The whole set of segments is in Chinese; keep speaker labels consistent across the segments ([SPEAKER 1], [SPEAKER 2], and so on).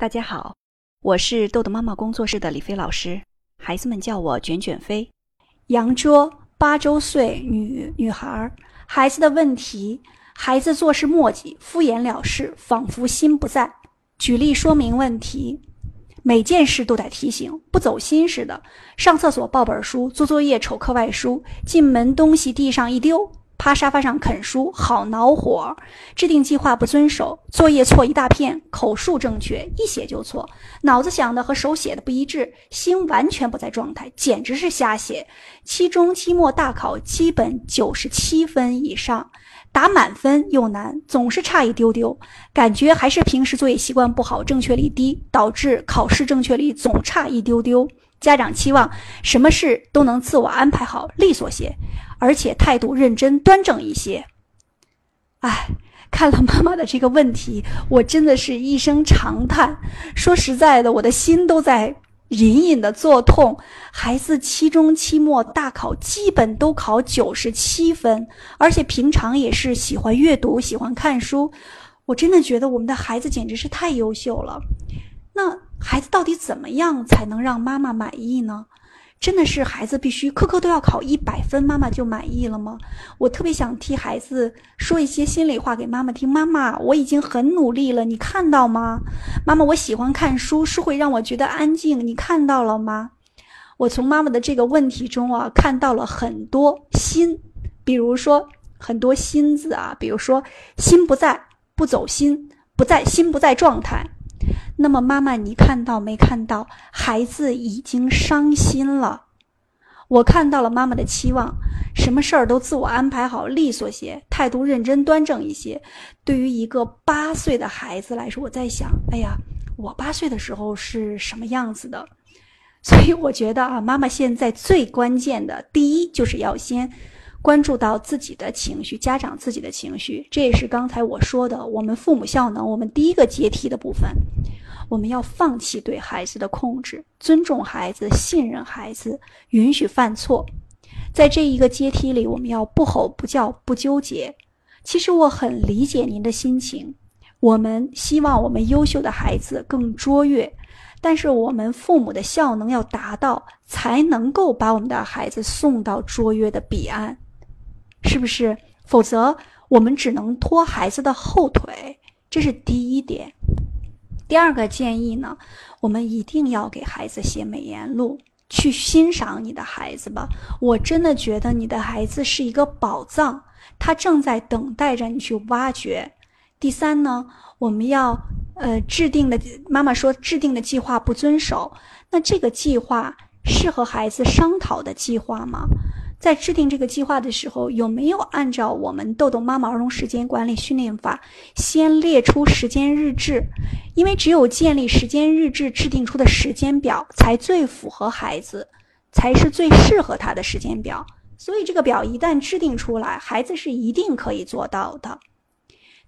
[SPEAKER 1] 大家好，我是豆豆妈妈工作室的李飞老师，孩子们叫我卷卷飞。
[SPEAKER 2] 杨卓，八周岁女女孩，孩子的问题：孩子做事磨叽、敷衍了事，仿佛心不在。举例说明问题，每件事都得提醒，不走心似的。上厕所抱本书，做作业瞅课外书，进门东西地上一丢。趴沙发上啃书，好恼火；制定计划不遵守，作业错一大片，口述正确一写就错，脑子想的和手写的不一致，心完全不在状态，简直是瞎写。期中、期末大考基本九十七分以上，打满分又难，总是差一丢丢，感觉还是平时作业习惯不好，正确率低，导致考试正确率总差一丢丢。家长期望什么事都能自我安排好，利索些，而且态度认真端正一些。哎，看了妈妈的这个问题，我真的是一声长叹。说实在的，我的心都在隐隐的作痛。孩子期中、期末大考基本都考九十七分，而且平常也是喜欢阅读、喜欢看书。我真的觉得我们的孩子简直是太优秀了。那孩子到底怎么样才能让妈妈满意呢？真的是孩子必须科科都要考一百分，妈妈就满意了吗？我特别想替孩子说一些心里话给妈妈听。妈妈，我已经很努力了，你看到吗？妈妈，我喜欢看书，书会让我觉得安静，你看到了吗？我从妈妈的这个问题中啊，看到了很多心，比如说很多心字啊，比如说心不在，不走心，不在心不在状态。那么，妈妈，你看到没看到？孩子已经伤心了。我看到了妈妈的期望，什么事儿都自我安排好，利索些，态度认真端正一些。对于一个八岁的孩子来说，我在想，哎呀，我八岁的时候是什么样子的？所以，我觉得啊，妈妈现在最关键的，第一就是要先。关注到自己的情绪，家长自己的情绪，这也是刚才我说的，我们父母效能，我们第一个阶梯的部分，我们要放弃对孩子的控制，尊重孩子，信任孩子，允许犯错，在这一个阶梯里，我们要不吼不叫，不纠结。其实我很理解您的心情，我们希望我们优秀的孩子更卓越，但是我们父母的效能要达到，才能够把我们的孩子送到卓越的彼岸。是不是？否则我们只能拖孩子的后腿，这是第一点。第二个建议呢，我们一定要给孩子写美言录，去欣赏你的孩子吧。我真的觉得你的孩子是一个宝藏，他正在等待着你去挖掘。第三呢，我们要呃制定的，妈妈说制定的计划不遵守，那这个计划是和孩子商讨的计划吗？在制定这个计划的时候，有没有按照我们豆豆妈妈儿童时间管理训练法，先列出时间日志？因为只有建立时间日志，制定出的时间表才最符合孩子，才是最适合他的时间表。所以这个表一旦制定出来，孩子是一定可以做到的。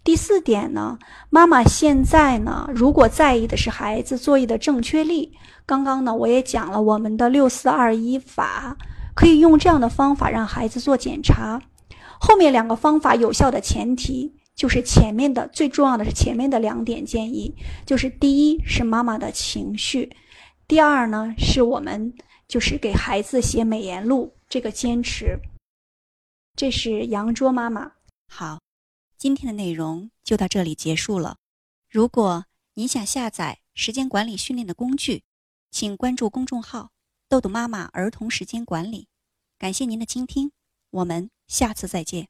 [SPEAKER 2] 第四点呢，妈妈现在呢，如果在意的是孩子作业的正确率，刚刚呢我也讲了我们的六四二一法。可以用这样的方法让孩子做检查。后面两个方法有效的前提就是前面的最重要的是前面的两点建议，就是第一是妈妈的情绪，第二呢是我们就是给孩子写美言录这个坚持。这是杨卓妈妈。
[SPEAKER 1] 好，今天的内容就到这里结束了。如果您想下载时间管理训练的工具，请关注公众号。豆豆妈妈儿童时间管理，感谢您的倾听，我们下次再见。